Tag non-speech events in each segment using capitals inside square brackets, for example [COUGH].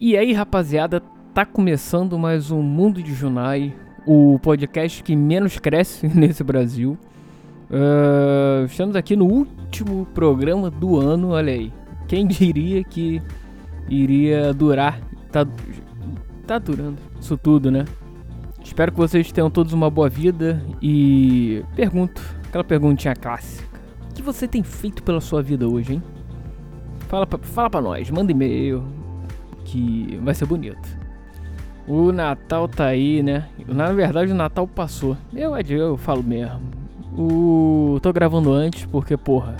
E aí, rapaziada, tá começando mais um Mundo de Junai, o podcast que menos cresce [LAUGHS] nesse Brasil. Uh, estamos aqui no último programa do ano, olha aí. Quem diria que iria durar? Tá, tá durando isso tudo, né? Espero que vocês tenham todos uma boa vida e pergunto, aquela perguntinha clássica. O que você tem feito pela sua vida hoje, hein? Fala pra, fala pra nós, manda e-mail, que vai ser bonito. O Natal tá aí, né? Na verdade, o Natal passou. Eu, eu falo mesmo. O... Tô gravando antes porque, porra,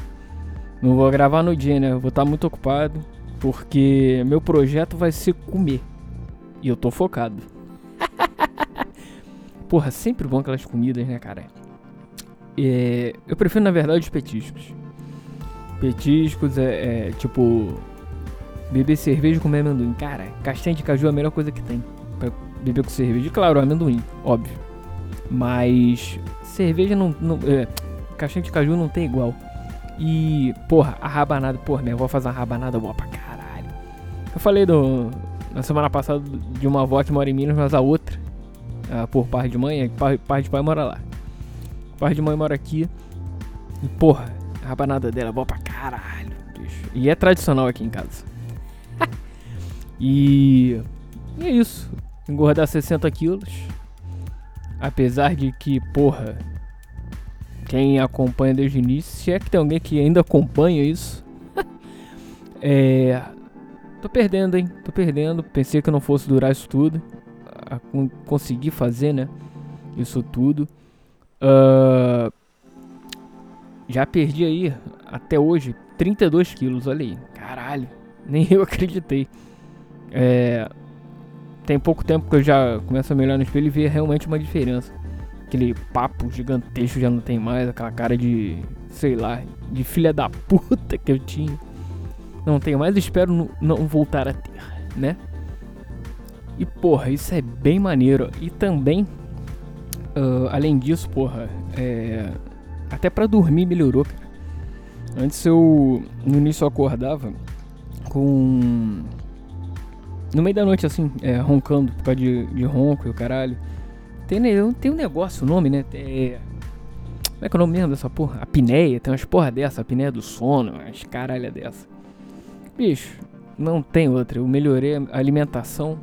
não vou gravar no dia, né? Vou estar tá muito ocupado porque meu projeto vai ser comer. E eu tô focado. [LAUGHS] porra, sempre bom aquelas comidas, né, cara? É... Eu prefiro, na verdade, os petiscos. Petiscos é, é tipo Beber cerveja e comer amendoim. Cara, castanha de caju é a melhor coisa que tem. Pra beber com cerveja. Claro, amendoim, óbvio. Mas cerveja não. não é, castanha de caju não tem igual. E, porra, a rabanada. Porra, minha avó faz uma rabanada boa pra caralho. Eu falei do, na semana passada de uma avó que mora em Minas, mas a outra, a, por parte de mãe, par, parte de pai mora lá. Parte de mãe mora aqui. E, porra, a rabanada dela é boa pra caralho. Bicho. E é tradicional aqui em casa. E, e é isso. Engordar 60 quilos. Apesar de que, porra, quem acompanha desde o início, se é que tem alguém que ainda acompanha isso, [LAUGHS] é. Tô perdendo, hein? Tô perdendo. Pensei que não fosse durar isso tudo. A, conseguir fazer, né? Isso tudo. Uh, já perdi aí, até hoje, 32 quilos. Olha aí. Caralho. Nem [LAUGHS] eu acreditei. É, tem pouco tempo que eu já começo a me olhar no espelho e ver realmente uma diferença. Aquele papo gigantesco já não tem mais, aquela cara de, sei lá, de filha da puta que eu tinha. Não tenho mais, espero não voltar a ter, né? E porra, isso é bem maneiro. E também, uh, além disso, porra, é, até para dormir melhorou, cara. Antes eu, no início eu acordava com. No meio da noite, assim, é, roncando por causa de, de ronco e o caralho. Tem, tem um negócio, o nome, né? É, como é que é o nome mesmo dessa porra? Apneia, tem umas porra dessa, apneia do sono, umas caralha dessa. Bicho, não tem outra. Eu melhorei a alimentação.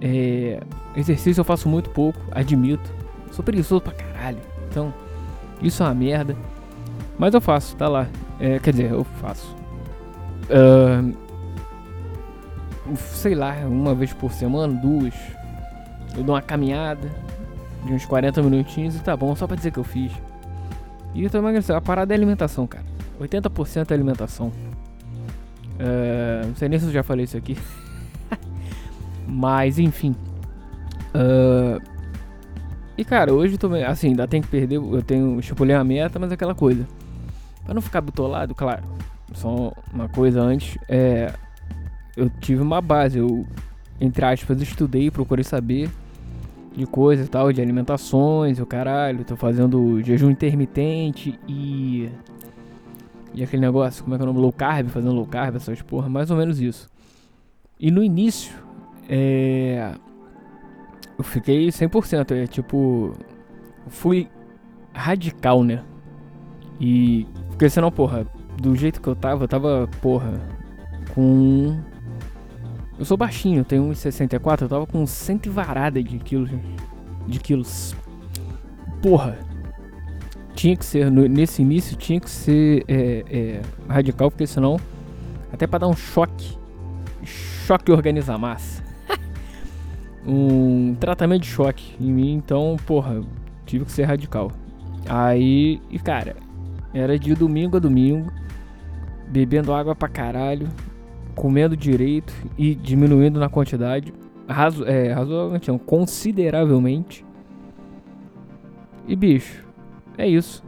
É, exercício eu faço muito pouco, admito. Sou preguiçoso pra caralho. Então, isso é uma merda. Mas eu faço, tá lá. É, quer dizer, eu faço. Uh, sei lá, uma vez por semana, duas. Eu dou uma caminhada de uns 40 minutinhos e tá bom, só pra dizer que eu fiz. E eu tô emagrecendo. A parada é alimentação, cara. 80% é alimentação. Uh, não sei nem se eu já falei isso aqui. [LAUGHS] Mas, enfim. Uh, e cara, hoje também, assim, ainda tem que perder. Eu tenho. Estipulei a meta, mas é aquela coisa. Pra não ficar bitolado, claro. Só uma coisa antes. É. Eu tive uma base. Eu, entre aspas, estudei, procurei saber de coisas e tal, de alimentações, o caralho. Tô fazendo jejum intermitente e. E aquele negócio, como é que é o nome? Low carb, fazendo low carb, essas porra, mais ou menos isso. E no início, é. Eu fiquei 100%, é tipo. Fui radical, né? E porque senão, porra, do jeito que eu tava, eu tava, porra, com. Eu sou baixinho, tenho 1,64, eu tava com 100 varada de quilos. De quilos. Porra. Tinha que ser, nesse início, tinha que ser é, é, radical, porque senão. Até pra dar um choque. Choque organizar massa. [LAUGHS] um tratamento de choque em mim, então, porra, tive que ser radical. Aí, e cara, era de domingo a domingo, bebendo água pra caralho, comendo direito e diminuindo na quantidade. Razo, é, razoavelmente, não, consideravelmente. E bicho, é isso.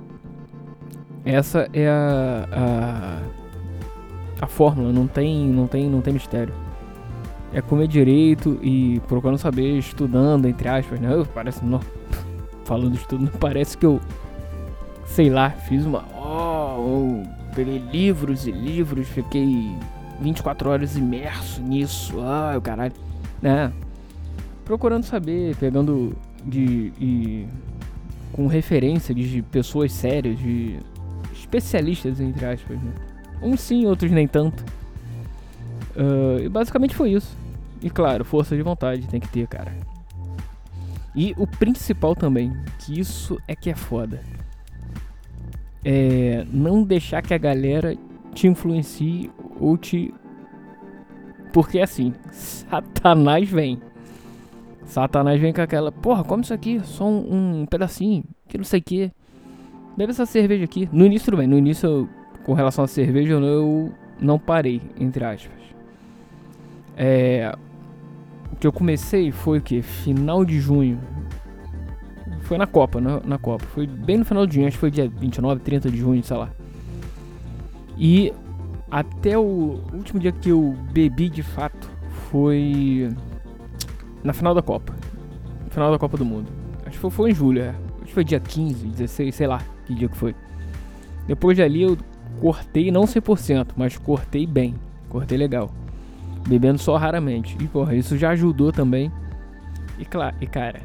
Essa é a, a, a fórmula, não tem, não tem, não tem mistério. É comer direito e procurando saber, estudando, entre aspas, né? Parece, não, falando de estudo, [LAUGHS] parece que eu, sei lá, fiz uma, oh, peguei livros e livros, fiquei 24 horas imerso nisso, ah, o caralho, né? Procurando saber, pegando de, de com referência de pessoas sérias, de especialistas, entre aspas, né? Uns sim, outros nem tanto. Uh, e basicamente foi isso. E claro, força de vontade tem que ter, cara. E o principal também, que isso é que é foda. É não deixar que a galera te influencie Porque assim, Satanás vem. Satanás vem com aquela, porra, come isso aqui, só um, um pedacinho, que não sei o que. Bebe essa cerveja aqui. No início tudo bem, no início eu, com relação à cerveja eu não parei, entre aspas. É, o que eu comecei foi o que? Final de junho. Foi na Copa, na, na Copa. Foi bem no final de junho, acho que foi dia 29, 30 de junho, sei lá. E até o último dia que eu bebi de fato foi na final da Copa. Final da Copa do Mundo. Acho que foi, foi em julho, é. Acho que foi dia 15, 16, sei lá que dia que foi. Depois de ali eu cortei, não 100%, mas cortei bem. Cortei legal. Bebendo só raramente. E porra, isso já ajudou também. E claro, e cara,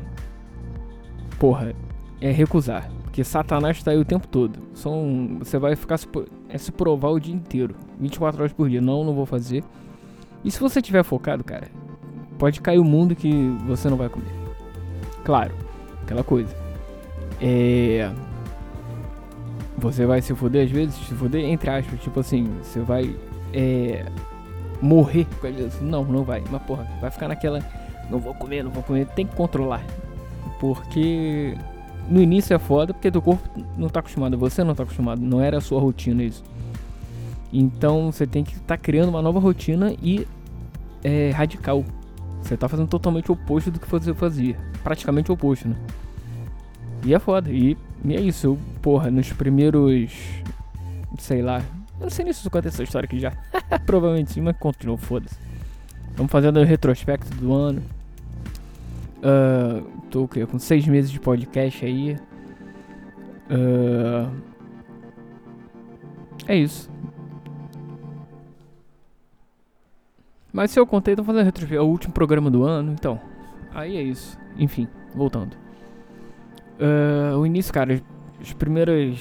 porra, é recusar. Porque Satanás tá aí o tempo todo. São, você vai ficar se, é se provar o dia inteiro. 24 horas por dia. Não, não vou fazer. E se você tiver focado, cara, pode cair o mundo que você não vai comer. Claro, aquela coisa. É. Você vai se foder às vezes, se foder entre aspas, tipo assim, você vai é, morrer com isso. Não, não vai. Mas porra, vai ficar naquela. Não vou comer, não vou comer. Tem que controlar. Porque no início é foda, porque teu corpo não tá acostumado, você não tá acostumado, não era a sua rotina isso. Então você tem que estar tá criando uma nova rotina e é radical. Você tá fazendo totalmente o oposto do que você fazia. Praticamente o oposto, né? E é foda. E, e é isso. Eu, porra, nos primeiros. Sei lá. Eu não sei nem se eu contei essa história aqui já. [LAUGHS] Provavelmente sim, mas continua, foda-se. Vamos fazendo o retrospecto do ano. Uh, tô? Com seis meses de podcast aí. Uh, é isso. Mas se eu contei, tô fazendo retrospecto. É o último programa do ano, então. Aí é isso. Enfim, voltando. Uh, o início, cara, as primeiras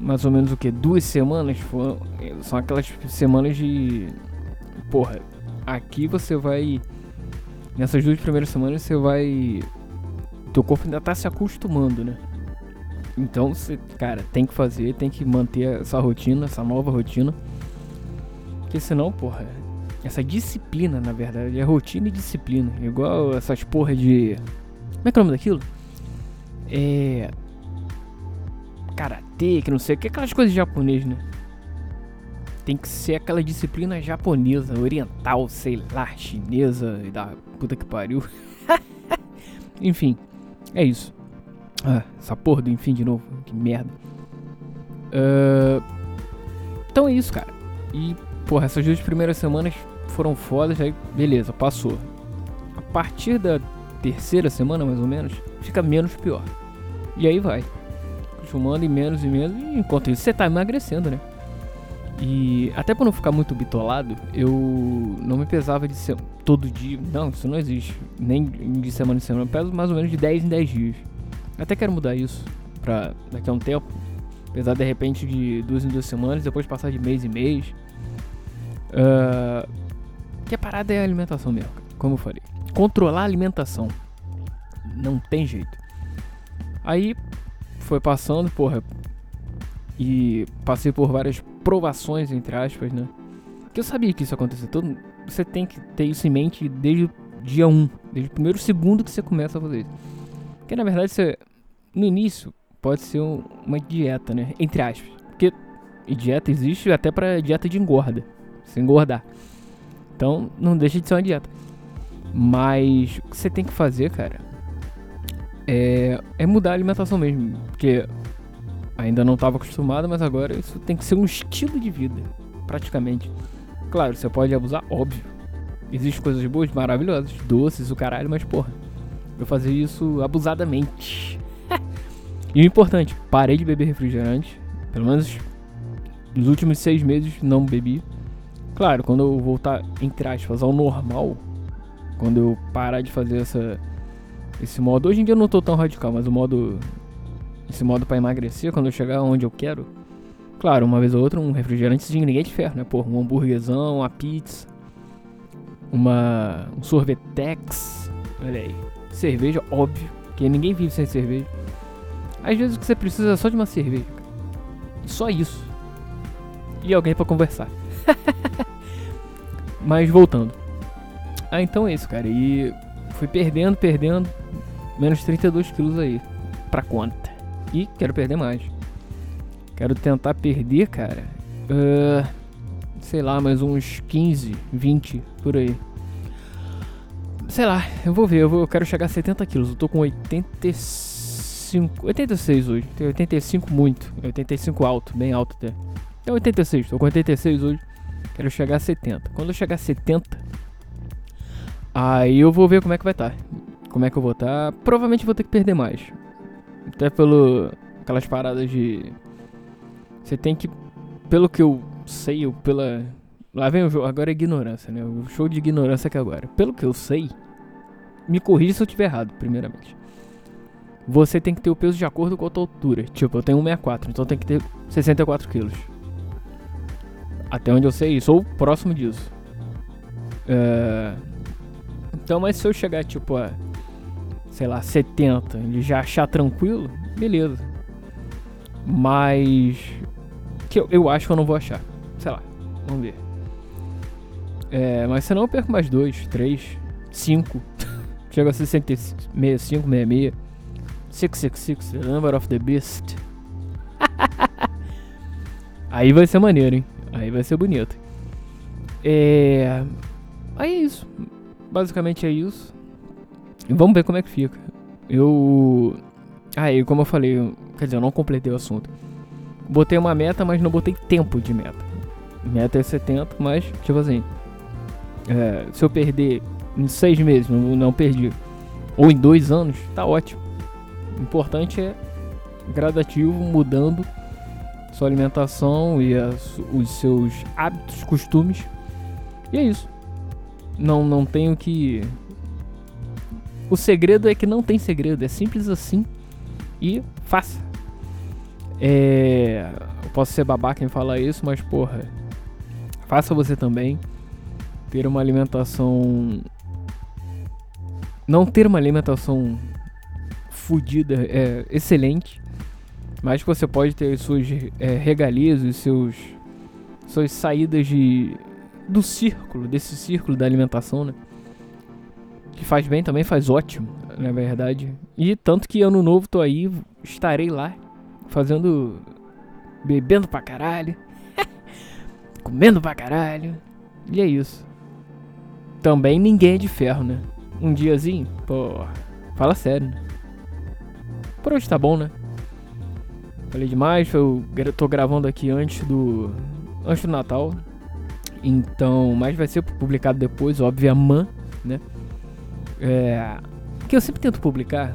mais ou menos o que? Duas semanas foram, são aquelas semanas de. Porra, aqui você vai. Nessas duas primeiras semanas você vai. Teu corpo ainda tá se acostumando, né? Então você, cara, tem que fazer, tem que manter essa rotina, essa nova rotina. Porque senão, porra, essa disciplina, na verdade, é rotina e disciplina. Igual essas porra de. Como é que é o nome daquilo? É. Karatê, que não sei o que, aquelas coisas japonesas, né? Tem que ser aquela disciplina japonesa, oriental, sei lá, chinesa e da puta que pariu. [LAUGHS] enfim, é isso. Ah, essa porra do enfim de novo, que merda. Uh, então é isso, cara. E, porra, essas duas primeiras semanas foram fodas, aí beleza, passou. A partir da terceira semana, mais ou menos, fica menos pior. E aí vai. Acostumando e menos e menos. E enquanto isso, você tá emagrecendo, né? E até pra não ficar muito bitolado, eu não me pesava de ser todo dia. Não, isso não existe. Nem de semana em semana. Eu peso mais ou menos de 10 em 10 dias. Até quero mudar isso pra daqui a um tempo. Apesar de repente de duas em duas semanas, depois passar de mês em mês. Uh, que a parada é a alimentação mesmo, como eu falei. Controlar a alimentação. Não tem jeito. Aí foi passando, porra. E passei por várias provações, entre aspas, né? Que eu sabia que isso ia acontecer. Todo, você tem que ter isso em mente desde o dia 1, desde o primeiro segundo que você começa a fazer isso. Porque na verdade você, no início pode ser um, uma dieta, né? Entre aspas. Porque dieta existe até para dieta de engorda. Se engordar. Então não deixa de ser uma dieta. Mas o que você tem que fazer, cara, é, é mudar a alimentação mesmo. Porque ainda não estava acostumado, mas agora isso tem que ser um estilo de vida, praticamente. Claro, você pode abusar, óbvio. Existem coisas boas, maravilhosas, doces, o caralho, mas porra, eu fazia isso abusadamente. [LAUGHS] e o importante, parei de beber refrigerante. Pelo menos nos últimos seis meses não bebi. Claro, quando eu voltar, entre aspas, ao normal, quando eu parar de fazer essa esse modo, hoje em dia eu não tô tão radical, mas o modo esse modo para emagrecer, quando eu chegar onde eu quero, claro, uma vez ou outra um refrigerantezinho ninguém de ferro, né? Pô, um hambúrguerzão, uma pizza, uma um sorvetex, olha aí, cerveja, óbvio, que ninguém vive sem cerveja. Às vezes o que você precisa é só de uma cerveja, só isso. E alguém para conversar. [LAUGHS] Mas voltando. Ah, então é isso, cara. E fui perdendo, perdendo. Menos 32 quilos aí. Pra conta. E quero perder mais. Quero tentar perder, cara. Uh, sei lá, mais uns 15, 20 por aí. Sei lá, eu vou ver. Eu, vou, eu quero chegar a 70 quilos. Eu tô com 85. 86 hoje. Tem 85 muito. 85 alto, bem alto até. É 86, tô com 86 hoje. Quero chegar a 70. Quando eu chegar a 70, aí eu vou ver como é que vai estar. Tá. Como é que eu vou estar. Tá. Provavelmente vou ter que perder mais. Até pelo. aquelas paradas de. Você tem que. Pelo que eu sei, ou pela. Lá vem o jogo. Agora é ignorância, né? O show de ignorância aqui agora. Pelo que eu sei. Me corrija se eu estiver errado, primeiramente. Você tem que ter o peso de acordo com a tua altura. Tipo, eu tenho 164, então tem que ter 64 quilos. Até onde eu sei, sou próximo disso. É... Então, mas se eu chegar tipo a, sei lá, 70 e já achar tranquilo, beleza. Mas que eu, eu acho que eu não vou achar. Sei lá, vamos ver. É, mas senão eu perco mais 2, 3, 5. Chega a 65, 65, 66. 666, the number of the beast. [LAUGHS] Aí vai ser maneiro, hein? Aí vai ser bonito. É. Aí é isso. Basicamente é isso. Vamos ver como é que fica. Eu. Aí, como eu falei, quer dizer, eu não completei o assunto. Botei uma meta, mas não botei tempo de meta. Meta é 70, mas, tipo assim. É, se eu perder em seis meses, não, não perdi. Ou em dois anos, tá ótimo. O importante é gradativo, mudando sua alimentação e as, os seus hábitos, costumes. E é isso. Não, não tenho que. O segredo é que não tem segredo, é simples assim. E faça. É. Eu posso ser babaca em falar isso, mas porra. Faça você também. Ter uma alimentação. Não ter uma alimentação fodida é excelente mas que você pode ter suas é, regalias, os seus suas saídas de do círculo, desse círculo da alimentação, né? Que faz bem também, faz ótimo, na verdade. E tanto que ano novo tô aí, estarei lá fazendo bebendo pra caralho, [LAUGHS] comendo pra caralho. E é isso. Também ninguém é de ferro, né? Um diazinho, pô, fala sério, né? Por hoje tá bom, né? Falei demais, eu tô gravando aqui antes do antes do Natal. Então, mas vai ser publicado depois, óbvio, amanhã, né? É, que eu sempre tento publicar,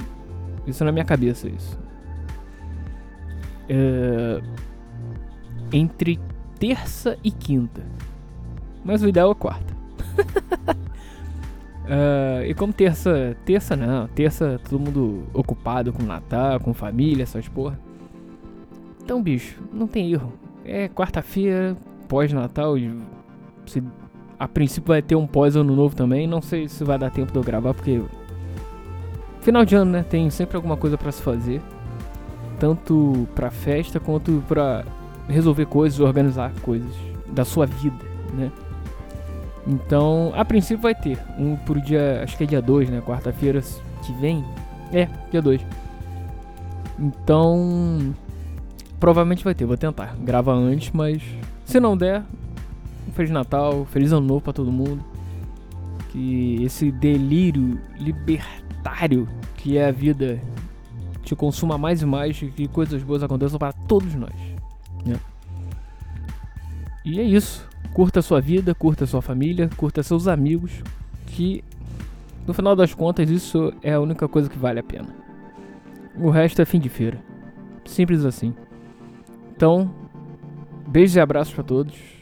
isso na minha cabeça isso. É, entre terça e quinta. Mas o ideal é quarta. uh, [LAUGHS] e como terça. Terça não, terça todo mundo ocupado com Natal, com família, essas porra. Então, bicho, não tem erro. É quarta-feira, pós-Natal. Se a princípio vai ter um pós-ano novo também. Não sei se vai dar tempo de eu gravar, porque. Final de ano, né? Tem sempre alguma coisa para se fazer. Tanto pra festa quanto pra resolver coisas, organizar coisas da sua vida, né? Então, a princípio vai ter. Um pro dia. Acho que é dia 2, né? Quarta-feira que vem. É, dia 2. Então. Provavelmente vai ter, vou tentar. Grava antes, mas se não der, Feliz Natal, Feliz Ano Novo pra todo mundo. Que esse delírio libertário que é a vida te consuma mais e mais e que coisas boas aconteçam para todos nós. Né? E é isso. Curta a sua vida, curta a sua família, curta seus amigos. Que no final das contas isso é a única coisa que vale a pena. O resto é fim de feira. Simples assim. Então, beijos e abraços para todos.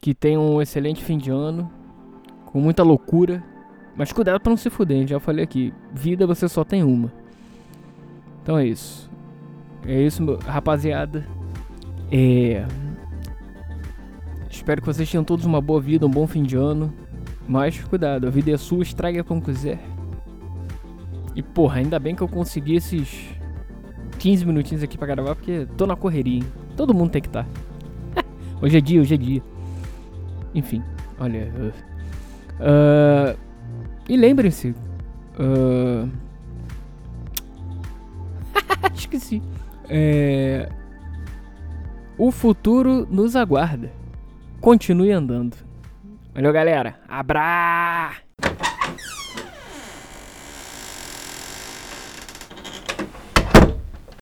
Que tenham um excelente fim de ano. Com muita loucura. Mas cuidado pra não se fuder, já falei aqui. Vida você só tem uma. Então é isso. É isso, rapaziada. É. Espero que vocês tenham todos uma boa vida, um bom fim de ano. Mas cuidado, a vida é sua, estraga como quiser. E porra, ainda bem que eu consegui esses 15 minutinhos aqui pra gravar, porque tô na correria. hein? Todo mundo tem que estar. [LAUGHS] hoje é dia, hoje é dia. Enfim, olha. uh, e lembrem-se. ah, [LAUGHS] esqueci. É, o futuro nos aguarda. Continue andando. Valeu, galera. Abra!